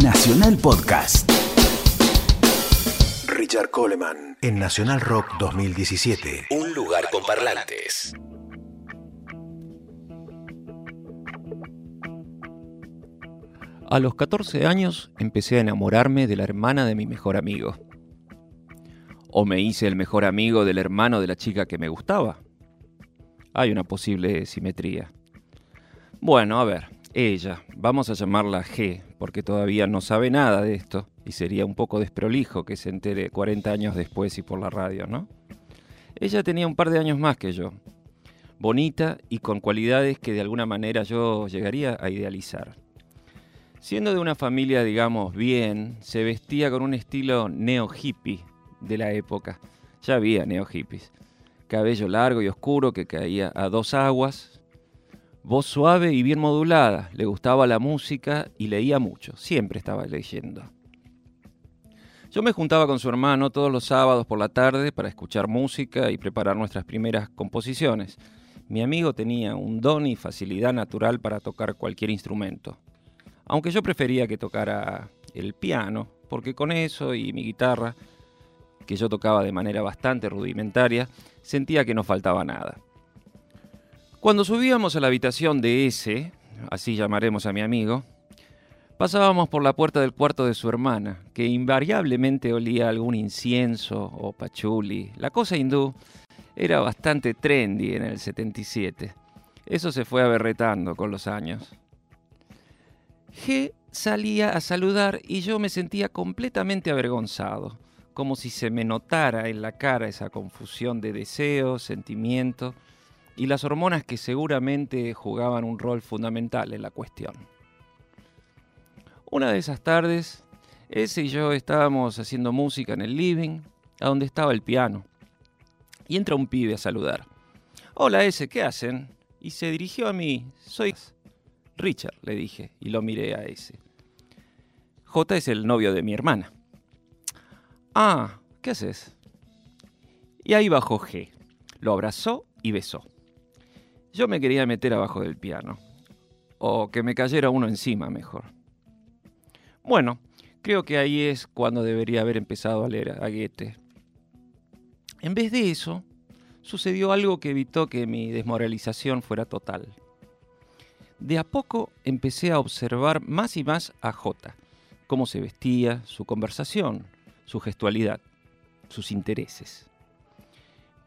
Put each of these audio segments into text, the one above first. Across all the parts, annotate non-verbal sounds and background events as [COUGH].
Nacional Podcast. Richard Coleman en Nacional Rock 2017. Un lugar con parlantes. A los 14 años empecé a enamorarme de la hermana de mi mejor amigo. ¿O me hice el mejor amigo del hermano de la chica que me gustaba? Hay una posible simetría. Bueno, a ver, ella, vamos a llamarla G, porque todavía no sabe nada de esto y sería un poco desprolijo que se entere 40 años después y por la radio, ¿no? Ella tenía un par de años más que yo, bonita y con cualidades que de alguna manera yo llegaría a idealizar. Siendo de una familia, digamos, bien, se vestía con un estilo neo-hippie de la época. Ya había neo-hippies. Cabello largo y oscuro que caía a dos aguas. Voz suave y bien modulada. Le gustaba la música y leía mucho. Siempre estaba leyendo. Yo me juntaba con su hermano todos los sábados por la tarde para escuchar música y preparar nuestras primeras composiciones. Mi amigo tenía un don y facilidad natural para tocar cualquier instrumento aunque yo prefería que tocara el piano, porque con eso y mi guitarra, que yo tocaba de manera bastante rudimentaria, sentía que no faltaba nada. Cuando subíamos a la habitación de ese, así llamaremos a mi amigo, pasábamos por la puerta del cuarto de su hermana, que invariablemente olía algún incienso o pachuli. La cosa hindú era bastante trendy en el 77. Eso se fue aberretando con los años. G salía a saludar y yo me sentía completamente avergonzado, como si se me notara en la cara esa confusión de deseos, sentimientos y las hormonas que seguramente jugaban un rol fundamental en la cuestión. Una de esas tardes, ese y yo estábamos haciendo música en el living, a donde estaba el piano, y entra un pibe a saludar. Hola ese, ¿qué hacen? Y se dirigió a mí. Soy Richard, le dije, y lo miré a ese. J es el novio de mi hermana. Ah, ¿qué haces? Y ahí bajó G. Lo abrazó y besó. Yo me quería meter abajo del piano. O que me cayera uno encima, mejor. Bueno, creo que ahí es cuando debería haber empezado a leer a Goethe. En vez de eso, sucedió algo que evitó que mi desmoralización fuera total de a poco empecé a observar más y más a J, cómo se vestía, su conversación, su gestualidad, sus intereses.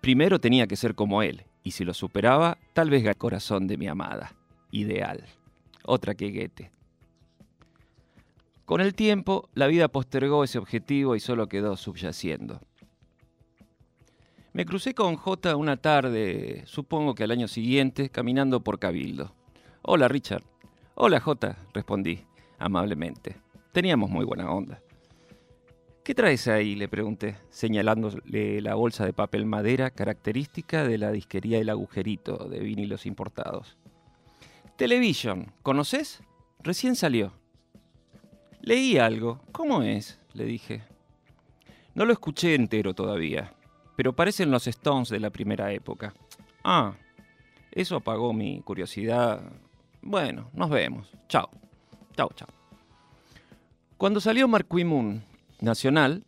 Primero tenía que ser como él, y si lo superaba, tal vez el corazón de mi amada, ideal, otra que Goethe. Con el tiempo, la vida postergó ese objetivo y solo quedó subyaciendo. Me crucé con J una tarde, supongo que al año siguiente, caminando por Cabildo. Hola, Richard. Hola, J, respondí, amablemente. Teníamos muy buena onda. ¿Qué traes ahí? le pregunté, señalándole la bolsa de papel madera característica de la disquería El Agujerito de vinilos importados. Television, ¿conoces? Recién salió. Leí algo. ¿Cómo es? le dije. No lo escuché entero todavía, pero parecen los Stones de la primera época. Ah, eso apagó mi curiosidad bueno, nos vemos. Chao. Chao, chao. Cuando salió Marquis Moon Nacional,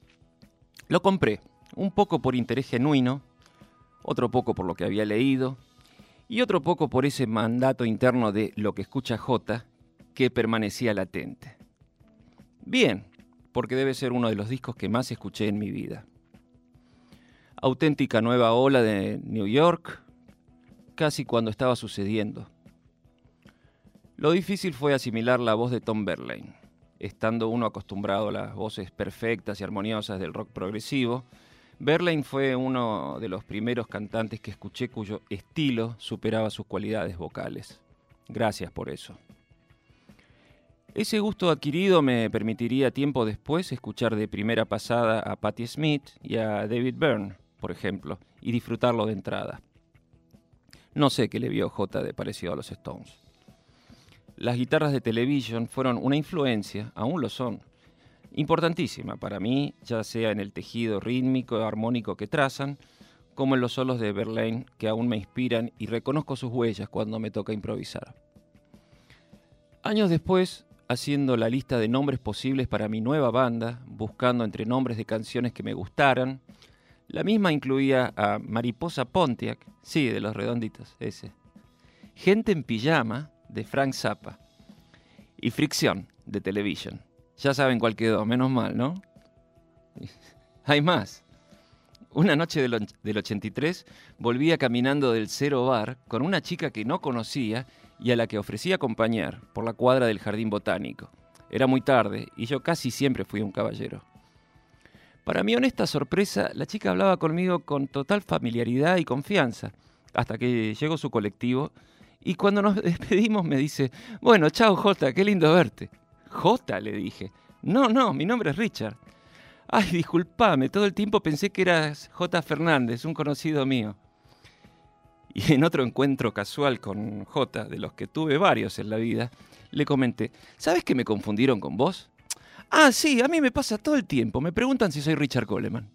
lo compré, un poco por interés genuino, otro poco por lo que había leído, y otro poco por ese mandato interno de lo que escucha J que permanecía latente. Bien, porque debe ser uno de los discos que más escuché en mi vida. Auténtica nueva ola de New York, casi cuando estaba sucediendo. Lo difícil fue asimilar la voz de Tom Verlaine. Estando uno acostumbrado a las voces perfectas y armoniosas del rock progresivo, Verlaine fue uno de los primeros cantantes que escuché cuyo estilo superaba sus cualidades vocales. Gracias por eso. Ese gusto adquirido me permitiría tiempo después escuchar de primera pasada a Patti Smith y a David Byrne, por ejemplo, y disfrutarlo de entrada. No sé qué le vio J de parecido a los Stones. Las guitarras de Television fueron una influencia, aún lo son, importantísima para mí, ya sea en el tejido rítmico y armónico que trazan, como en los solos de Verlaine que aún me inspiran y reconozco sus huellas cuando me toca improvisar. Años después, haciendo la lista de nombres posibles para mi nueva banda, buscando entre nombres de canciones que me gustaran, la misma incluía a Mariposa Pontiac, sí, de los redonditos, ese. Gente en pijama, de Frank Zappa. Y Fricción, de Television. Ya saben cuál quedó, menos mal, ¿no? [LAUGHS] Hay más. Una noche del, del 83 volvía caminando del Cero Bar con una chica que no conocía y a la que ofrecí acompañar por la cuadra del Jardín Botánico. Era muy tarde y yo casi siempre fui un caballero. Para mi honesta sorpresa, la chica hablaba conmigo con total familiaridad y confianza, hasta que llegó su colectivo y cuando nos [LAUGHS] despedimos me dice, bueno, chao Jota, qué lindo verte. Jota, le dije. No, no, mi nombre es Richard. Ay, disculpame, todo el tiempo pensé que eras J. Fernández, un conocido mío. Y en otro encuentro casual con J, de los que tuve varios en la vida, le comenté, ¿sabes que me confundieron con vos? Ah, sí, a mí me pasa todo el tiempo. Me preguntan si soy Richard Coleman.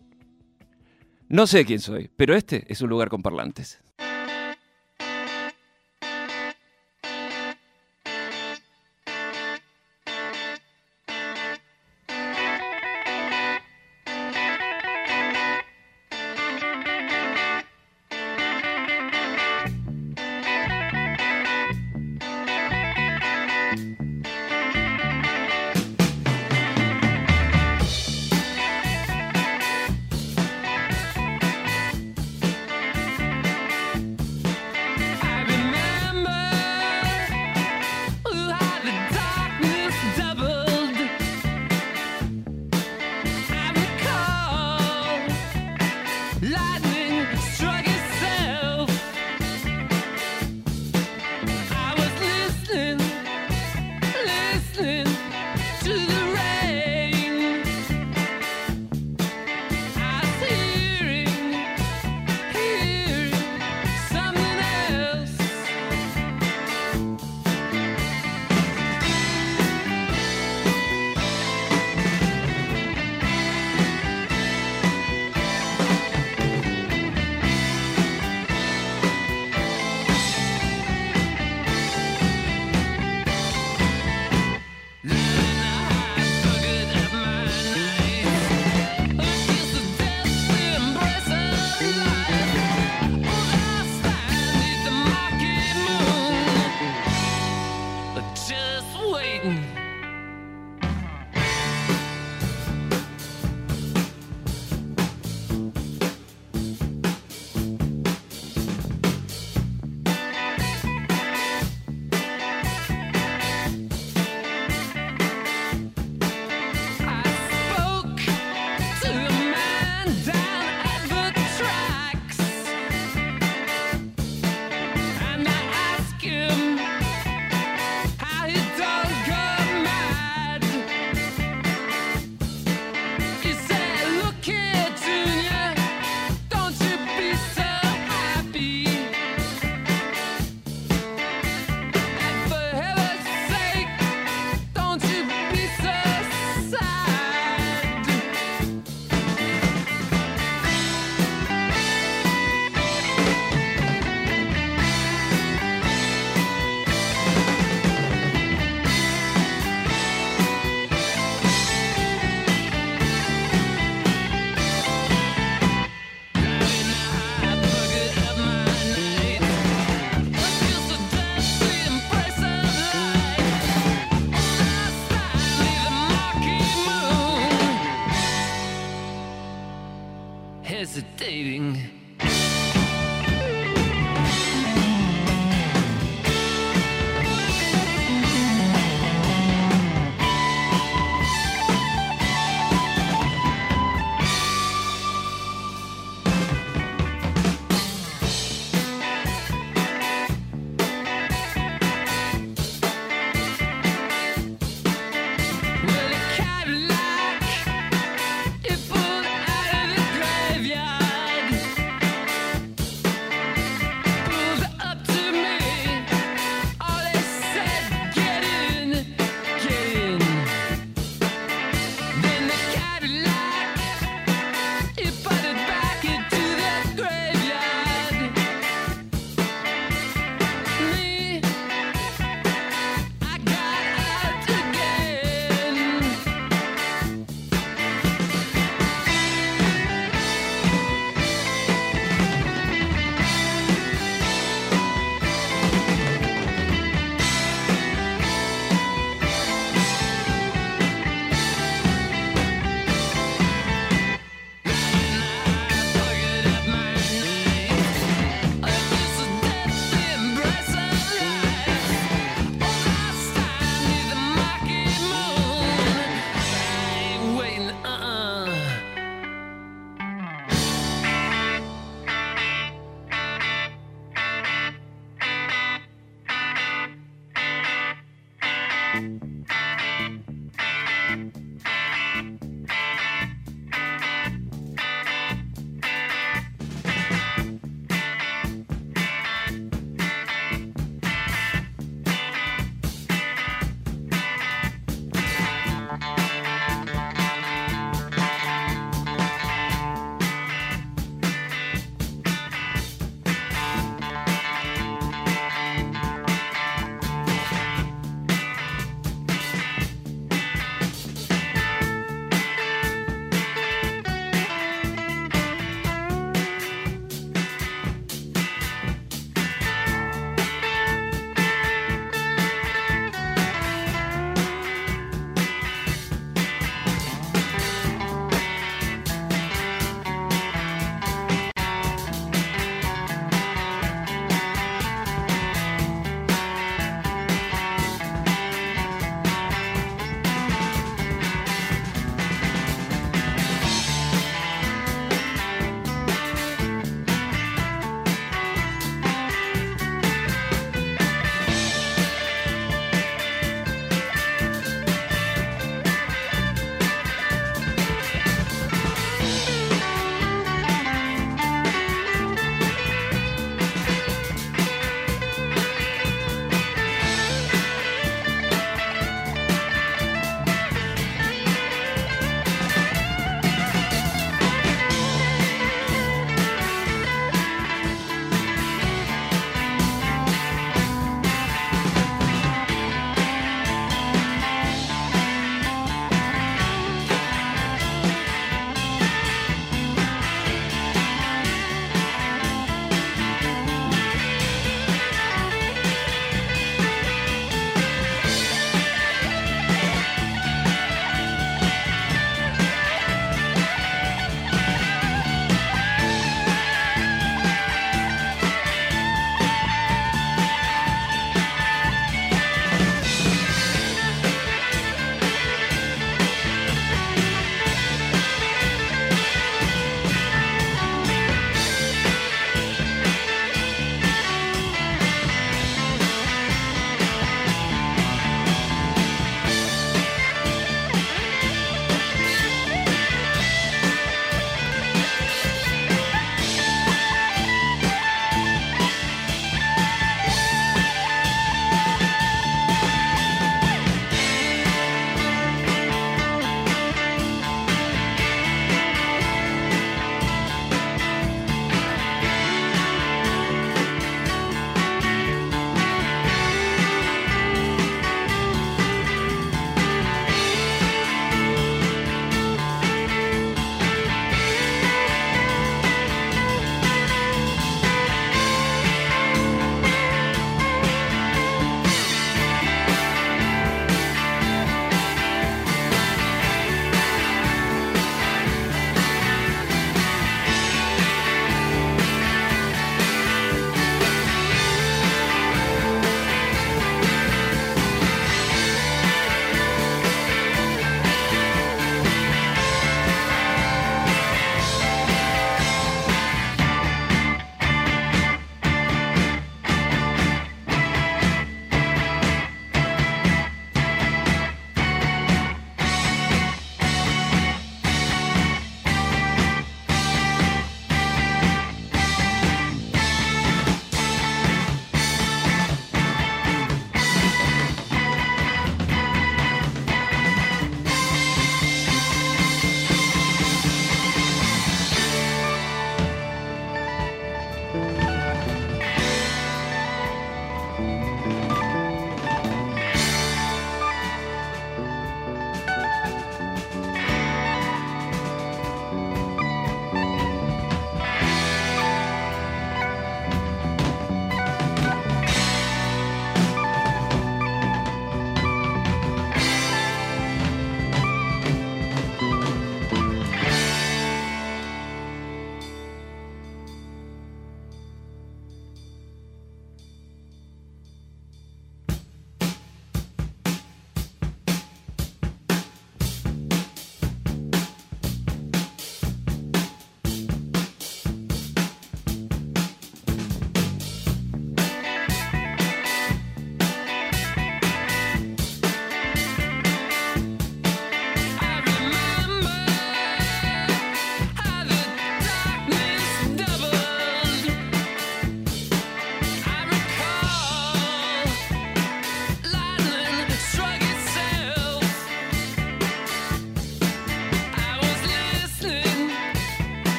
No sé quién soy, pero este es un lugar con parlantes.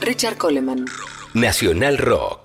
Richard Coleman. Nacional Rock.